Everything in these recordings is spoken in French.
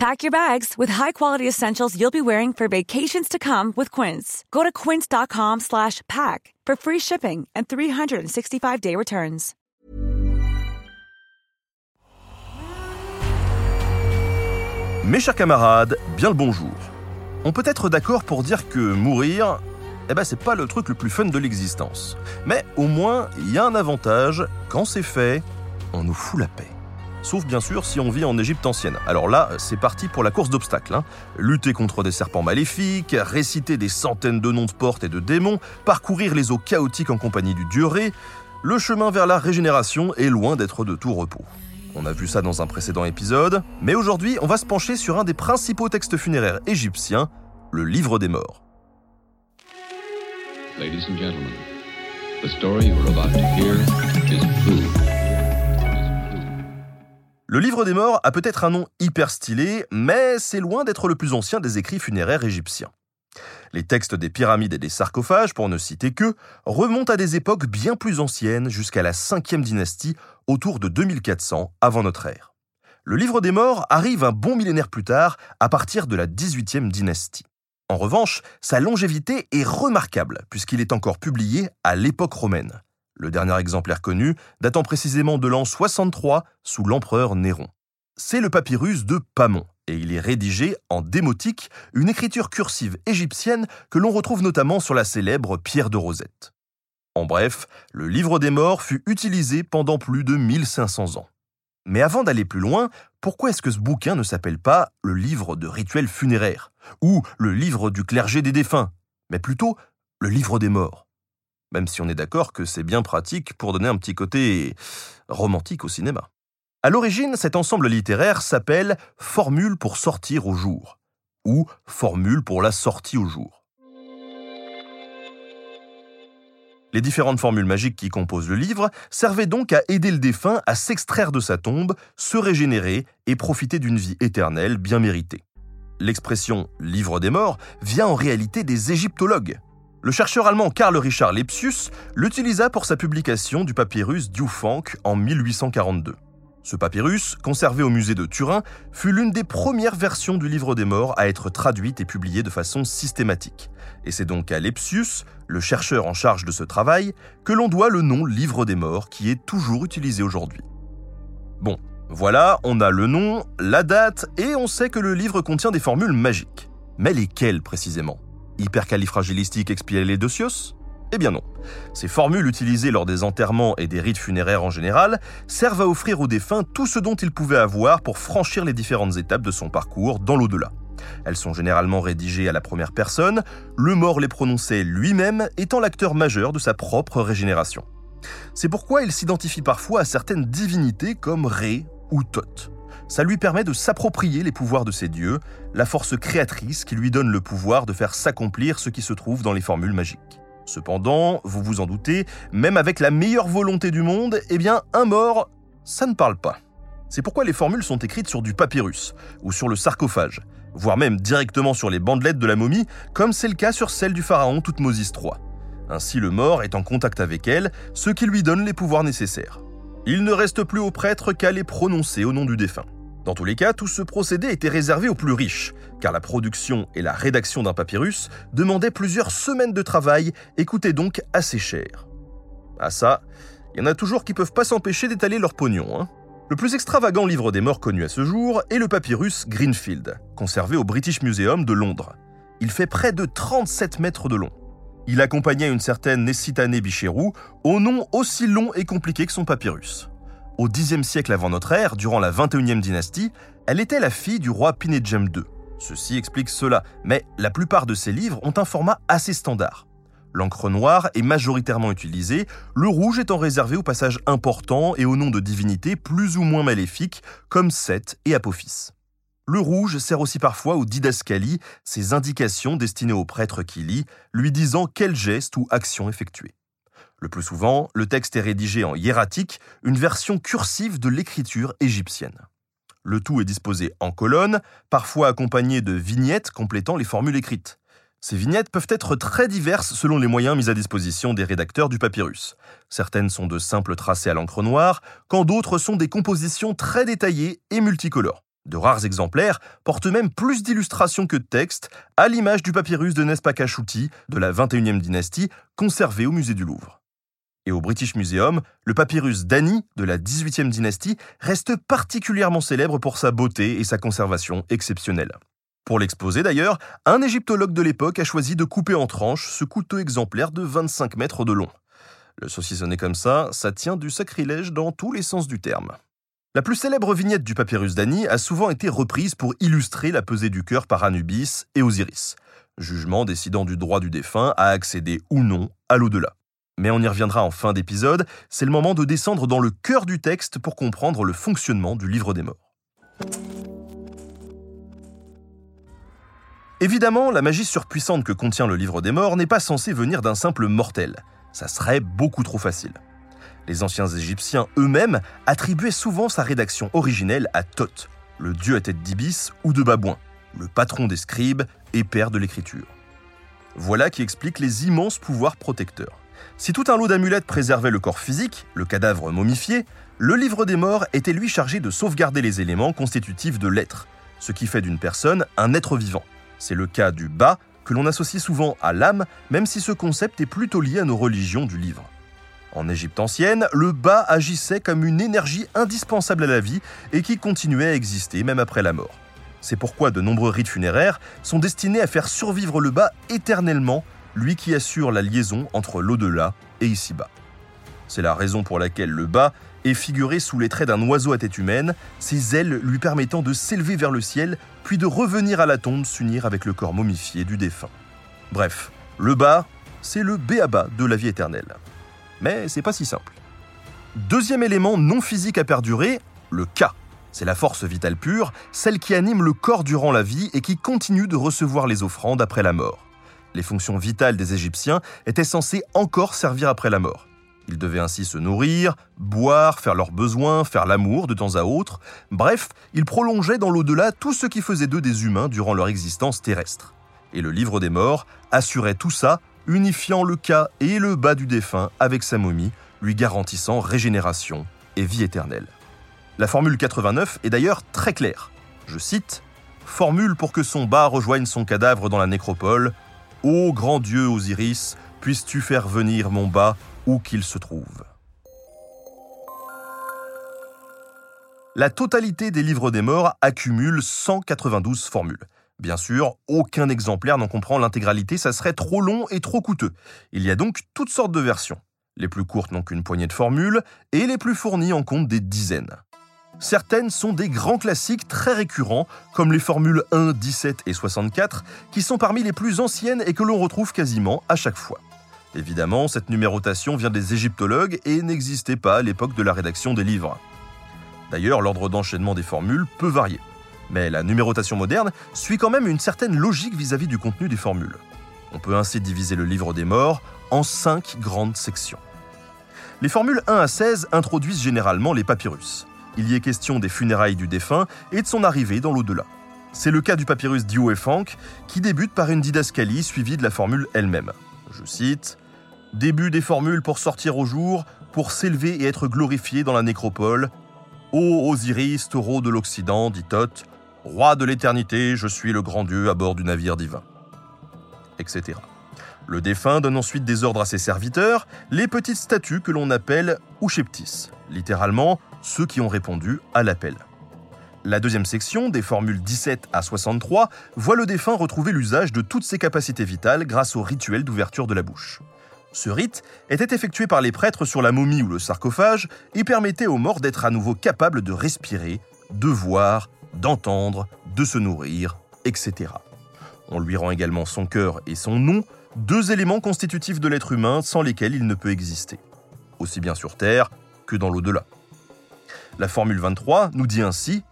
Pack your bags with high-quality essentials you'll be wearing for vacations to come with Quince. Go to quince.com/pack for free shipping and 365-day returns. Mes chers camarades, bien le bonjour. On peut être d'accord pour dire que mourir, eh ben c'est pas le truc le plus fun de l'existence. Mais au moins, il y a un avantage, quand c'est fait, on nous fout la paix. Sauf bien sûr si on vit en Égypte ancienne. Alors là, c'est parti pour la course d'obstacles. hein. Lutter contre des serpents maléfiques, réciter des centaines de noms de portes et de démons, parcourir les eaux chaotiques en compagnie du dieu Ré. Le chemin vers la régénération est loin d'être de tout repos. On a vu ça dans un précédent épisode, mais aujourd'hui, on va se pencher sur un des principaux textes funéraires égyptiens, le Livre des Morts. Ladies and gentlemen, the story about to hear is true. Le livre des morts a peut-être un nom hyper stylé, mais c'est loin d'être le plus ancien des écrits funéraires égyptiens. Les textes des pyramides et des sarcophages, pour ne citer que, remontent à des époques bien plus anciennes, jusqu'à la 5e dynastie, autour de 2400 avant notre ère. Le livre des morts arrive un bon millénaire plus tard, à partir de la 18e dynastie. En revanche, sa longévité est remarquable, puisqu'il est encore publié à l'époque romaine. Le dernier exemplaire connu datant précisément de l'an 63 sous l'empereur Néron. C'est le papyrus de Pamon, et il est rédigé en démotique, une écriture cursive égyptienne que l'on retrouve notamment sur la célèbre pierre de Rosette. En bref, le livre des morts fut utilisé pendant plus de 1500 ans. Mais avant d'aller plus loin, pourquoi est-ce que ce bouquin ne s'appelle pas le livre de rituels funéraires ou le livre du clergé des défunts, mais plutôt le livre des morts? Même si on est d'accord que c'est bien pratique pour donner un petit côté romantique au cinéma. À l'origine, cet ensemble littéraire s'appelle Formule pour sortir au jour ou Formule pour la sortie au jour. Les différentes formules magiques qui composent le livre servaient donc à aider le défunt à s'extraire de sa tombe, se régénérer et profiter d'une vie éternelle bien méritée. L'expression livre des morts vient en réalité des égyptologues, le chercheur allemand Karl Richard Lepsius l'utilisa pour sa publication du papyrus Diufank en 1842. Ce papyrus, conservé au musée de Turin, fut l'une des premières versions du livre des morts à être traduite et publiée de façon systématique. Et c'est donc à Lepsius, le chercheur en charge de ce travail, que l'on doit le nom livre des morts qui est toujours utilisé aujourd'hui. Bon, voilà, on a le nom, la date et on sait que le livre contient des formules magiques. Mais lesquelles précisément? Hypercalifragilistique expialidocious Eh bien non. Ces formules utilisées lors des enterrements et des rites funéraires en général servent à offrir au défunt tout ce dont il pouvait avoir pour franchir les différentes étapes de son parcours dans l'au-delà. Elles sont généralement rédigées à la première personne, le mort les prononçait lui-même étant l'acteur majeur de sa propre régénération. C'est pourquoi il s'identifie parfois à certaines divinités comme Ré ou Thoth ça lui permet de s'approprier les pouvoirs de ses dieux, la force créatrice qui lui donne le pouvoir de faire s'accomplir ce qui se trouve dans les formules magiques. Cependant, vous vous en doutez, même avec la meilleure volonté du monde, eh bien, un mort, ça ne parle pas. C'est pourquoi les formules sont écrites sur du papyrus ou sur le sarcophage, voire même directement sur les bandelettes de la momie, comme c'est le cas sur celle du pharaon Toutmosis III. Ainsi, le mort est en contact avec elle, ce qui lui donne les pouvoirs nécessaires. Il ne reste plus au prêtre qu'à les prononcer au nom du défunt. Dans tous les cas, tout ce procédé était réservé aux plus riches, car la production et la rédaction d'un papyrus demandaient plusieurs semaines de travail et coûtaient donc assez cher. À ça, il y en a toujours qui peuvent pas s'empêcher d'étaler leur pognon. Hein. Le plus extravagant livre des morts connu à ce jour est le papyrus Greenfield, conservé au British Museum de Londres. Il fait près de 37 mètres de long. Il accompagnait une certaine Nessitane Bichérou, au nom aussi long et compliqué que son papyrus. Au Xe siècle avant notre ère, durant la 21e dynastie, elle était la fille du roi Pinejem II. Ceci explique cela, mais la plupart de ces livres ont un format assez standard. L'encre noire est majoritairement utilisée, le rouge étant réservé aux passages importants et aux noms de divinités plus ou moins maléfiques, comme Seth et Apophis. Le rouge sert aussi parfois aux didascalies, ces indications destinées au prêtre qui lit, lui disant quel geste ou action effectuer. Le plus souvent, le texte est rédigé en hiératique, une version cursive de l'écriture égyptienne. Le tout est disposé en colonnes, parfois accompagné de vignettes complétant les formules écrites. Ces vignettes peuvent être très diverses selon les moyens mis à disposition des rédacteurs du papyrus. Certaines sont de simples tracés à l'encre noire, quand d'autres sont des compositions très détaillées et multicolores. De rares exemplaires portent même plus d'illustrations que de textes, à l'image du papyrus de Nespakashuti de la 21e dynastie, conservé au musée du Louvre. Et au British Museum, le papyrus d'Ani de la 18e dynastie reste particulièrement célèbre pour sa beauté et sa conservation exceptionnelle. Pour l'exposer d'ailleurs, un égyptologue de l'époque a choisi de couper en tranches ce coûteux exemplaire de 25 mètres de long. Le saucissonner comme ça, ça tient du sacrilège dans tous les sens du terme. La plus célèbre vignette du papyrus d'Ani a souvent été reprise pour illustrer la pesée du cœur par Anubis et Osiris, jugement décidant du droit du défunt à accéder ou non à l'au-delà. Mais on y reviendra en fin d'épisode, c'est le moment de descendre dans le cœur du texte pour comprendre le fonctionnement du livre des morts. Évidemment, la magie surpuissante que contient le livre des morts n'est pas censée venir d'un simple mortel. Ça serait beaucoup trop facile. Les anciens Égyptiens eux-mêmes attribuaient souvent sa rédaction originelle à Thoth, le dieu à tête d'ibis ou de babouin, le patron des scribes et père de l'écriture. Voilà qui explique les immenses pouvoirs protecteurs. Si tout un lot d'amulettes préservait le corps physique, le cadavre momifié, le livre des morts était lui chargé de sauvegarder les éléments constitutifs de l'être, ce qui fait d'une personne un être vivant. C'est le cas du bas, que l'on associe souvent à l'âme, même si ce concept est plutôt lié à nos religions du livre. En Égypte ancienne, le bas agissait comme une énergie indispensable à la vie et qui continuait à exister même après la mort. C'est pourquoi de nombreux rites funéraires sont destinés à faire survivre le bas éternellement, lui qui assure la liaison entre l'au-delà et ici-bas. C'est la raison pour laquelle le bas est figuré sous les traits d'un oiseau à tête humaine, ses ailes lui permettant de s'élever vers le ciel, puis de revenir à la tombe s'unir avec le corps momifié du défunt. Bref, le bas, c'est le béaba de la vie éternelle. Mais c'est pas si simple. Deuxième élément non physique à perdurer, le Ka. C'est la force vitale pure, celle qui anime le corps durant la vie et qui continue de recevoir les offrandes après la mort. Les fonctions vitales des Égyptiens étaient censées encore servir après la mort. Ils devaient ainsi se nourrir, boire, faire leurs besoins, faire l'amour de temps à autre. Bref, ils prolongeaient dans l'au-delà tout ce qui faisait d'eux des humains durant leur existence terrestre. Et le livre des morts assurait tout ça, unifiant le cas et le bas du défunt avec sa momie, lui garantissant régénération et vie éternelle. La formule 89 est d'ailleurs très claire. Je cite Formule pour que son bas rejoigne son cadavre dans la nécropole. Ô grand Dieu Osiris, puisses-tu faire venir mon bas où qu'il se trouve. La totalité des livres des morts accumule 192 formules. Bien sûr, aucun exemplaire n'en comprend l'intégralité, ça serait trop long et trop coûteux. Il y a donc toutes sortes de versions. Les plus courtes n'ont qu'une poignée de formules, et les plus fournies en comptent des dizaines. Certaines sont des grands classiques très récurrents, comme les formules 1, 17 et 64, qui sont parmi les plus anciennes et que l'on retrouve quasiment à chaque fois. Évidemment, cette numérotation vient des égyptologues et n'existait pas à l'époque de la rédaction des livres. D'ailleurs, l'ordre d'enchaînement des formules peut varier. Mais la numérotation moderne suit quand même une certaine logique vis-à-vis du contenu des formules. On peut ainsi diviser le livre des morts en cinq grandes sections. Les formules 1 à 16 introduisent généralement les papyrus. Il y est question des funérailles du défunt et de son arrivée dans l'au-delà. C'est le cas du papyrus Dio qui débute par une didascalie suivie de la formule elle-même. Je cite Début des formules pour sortir au jour, pour s'élever et être glorifié dans la nécropole. Ô Osiris, taureau de l'Occident, dit Thoth, roi de l'éternité, je suis le grand Dieu à bord du navire divin. Etc. Le défunt donne ensuite des ordres à ses serviteurs, les petites statues que l'on appelle Usheptis, littéralement ceux qui ont répondu à l'appel. La deuxième section, des formules 17 à 63, voit le défunt retrouver l'usage de toutes ses capacités vitales grâce au rituel d'ouverture de la bouche. Ce rite était effectué par les prêtres sur la momie ou le sarcophage et permettait aux morts d'être à nouveau capables de respirer, de voir, d'entendre, de se nourrir, etc. On lui rend également son cœur et son nom, deux éléments constitutifs de l'être humain sans lesquels il ne peut exister, aussi bien sur Terre que dans l'au-delà. La formule 23 nous dit ainsi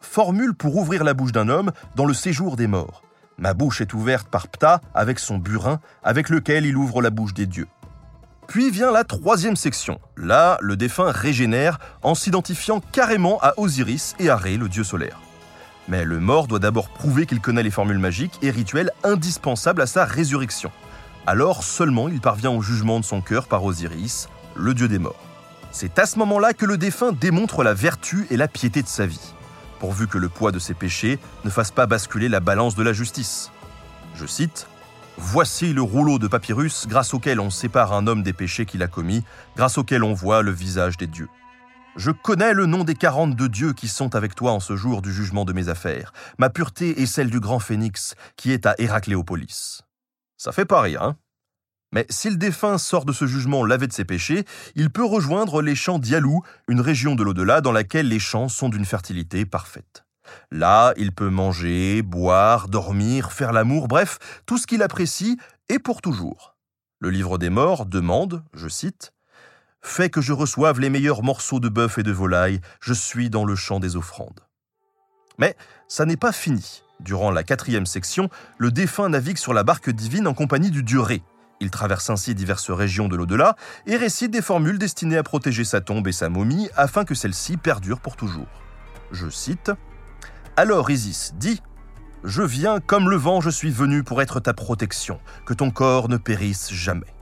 Formule pour ouvrir la bouche d'un homme dans le séjour des morts. Ma bouche est ouverte par Ptah avec son burin, avec lequel il ouvre la bouche des dieux. Puis vient la troisième section. Là, le défunt régénère en s'identifiant carrément à Osiris et à Ré, le dieu solaire. Mais le mort doit d'abord prouver qu'il connaît les formules magiques et rituels indispensables à sa résurrection. Alors seulement il parvient au jugement de son cœur par Osiris, le dieu des morts. C'est à ce moment-là que le défunt démontre la vertu et la piété de sa vie, pourvu que le poids de ses péchés ne fasse pas basculer la balance de la justice. Je cite Voici le rouleau de papyrus grâce auquel on sépare un homme des péchés qu'il a commis, grâce auquel on voit le visage des dieux. Je connais le nom des quarante-deux dieux qui sont avec toi en ce jour du jugement de mes affaires. Ma pureté est celle du grand phénix qui est à Héracléopolis. Ça fait pas rire, hein? Mais si le défunt sort de ce jugement lavé de ses péchés, il peut rejoindre les champs d'Yalou, une région de l'au-delà dans laquelle les champs sont d'une fertilité parfaite. Là, il peut manger, boire, dormir, faire l'amour, bref, tout ce qu'il apprécie et pour toujours. Le livre des morts demande, je cite, Fais que je reçoive les meilleurs morceaux de bœuf et de volaille, je suis dans le champ des offrandes. Mais ça n'est pas fini. Durant la quatrième section, le défunt navigue sur la barque divine en compagnie du dieu Ré. Il traverse ainsi diverses régions de l'au-delà et récite des formules destinées à protéger sa tombe et sa momie afin que celle-ci perdure pour toujours. Je cite alors Isis dit Je viens comme le vent, je suis venu pour être ta protection, que ton corps ne périsse jamais.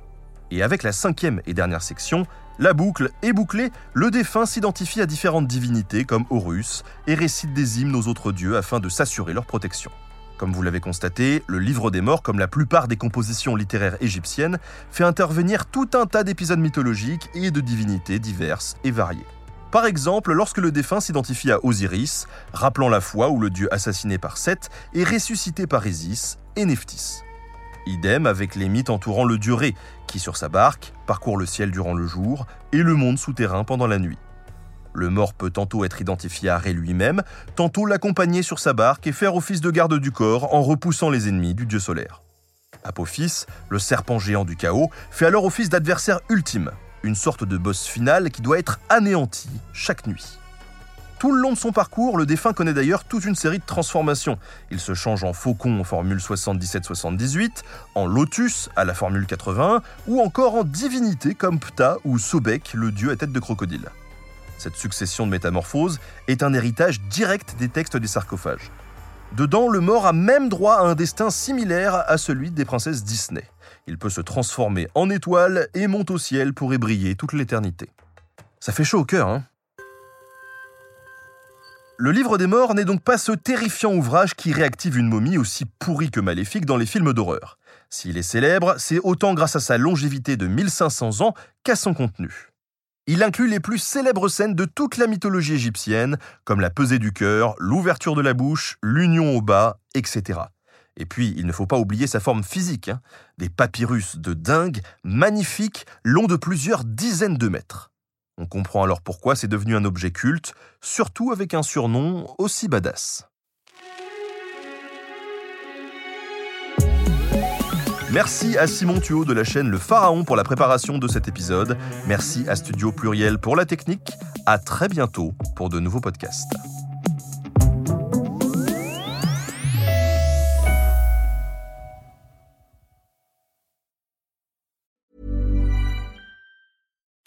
Et avec la cinquième et dernière section, la boucle est bouclée, le défunt s'identifie à différentes divinités comme Horus et récite des hymnes aux autres dieux afin de s'assurer leur protection. Comme vous l'avez constaté, le Livre des Morts, comme la plupart des compositions littéraires égyptiennes, fait intervenir tout un tas d'épisodes mythologiques et de divinités diverses et variées. Par exemple, lorsque le défunt s'identifie à Osiris, rappelant la fois où le dieu assassiné par Seth est ressuscité par Isis et Nephthys. Idem avec les mythes entourant le dieu Ré, qui sur sa barque parcourt le ciel durant le jour et le monde souterrain pendant la nuit. Le mort peut tantôt être identifié à Ré lui-même, tantôt l'accompagner sur sa barque et faire office de garde du corps en repoussant les ennemis du dieu solaire. Apophis, le serpent géant du chaos, fait alors office d'adversaire ultime, une sorte de boss final qui doit être anéanti chaque nuit. Tout le long de son parcours, le défunt connaît d'ailleurs toute une série de transformations. Il se change en faucon en formule 77-78, en lotus à la formule 80, ou encore en divinité comme Ptah ou Sobek, le dieu à tête de crocodile. Cette succession de métamorphoses est un héritage direct des textes des sarcophages. Dedans, le mort a même droit à un destin similaire à celui des princesses Disney. Il peut se transformer en étoile et monte au ciel pour y briller toute l'éternité. Ça fait chaud au cœur, hein? Le livre des morts n'est donc pas ce terrifiant ouvrage qui réactive une momie aussi pourrie que maléfique dans les films d'horreur. S'il est célèbre, c'est autant grâce à sa longévité de 1500 ans qu'à son contenu. Il inclut les plus célèbres scènes de toute la mythologie égyptienne, comme la pesée du cœur, l'ouverture de la bouche, l'union au bas, etc. Et puis, il ne faut pas oublier sa forme physique. Hein. Des papyrus de dingue, magnifiques, longs de plusieurs dizaines de mètres. On comprend alors pourquoi c'est devenu un objet culte, surtout avec un surnom aussi badass. Merci à Simon Thuot de la chaîne Le Pharaon pour la préparation de cet épisode. Merci à Studio Pluriel pour la technique. À très bientôt pour de nouveaux podcasts.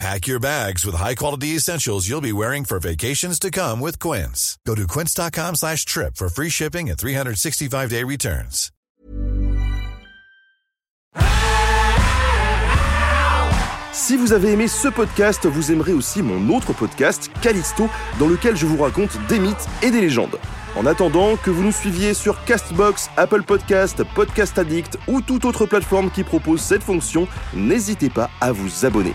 Pack your bags with high-quality essentials you'll be wearing for vacations to come with Quince. Go to quince.com slash trip for free shipping and 365-day returns. Si vous avez aimé ce podcast, vous aimerez aussi mon autre podcast, Callisto, dans lequel je vous raconte des mythes et des légendes. En attendant que vous nous suiviez sur Castbox, Apple Podcast, Podcast Addict ou toute autre plateforme qui propose cette fonction, n'hésitez pas à vous abonner.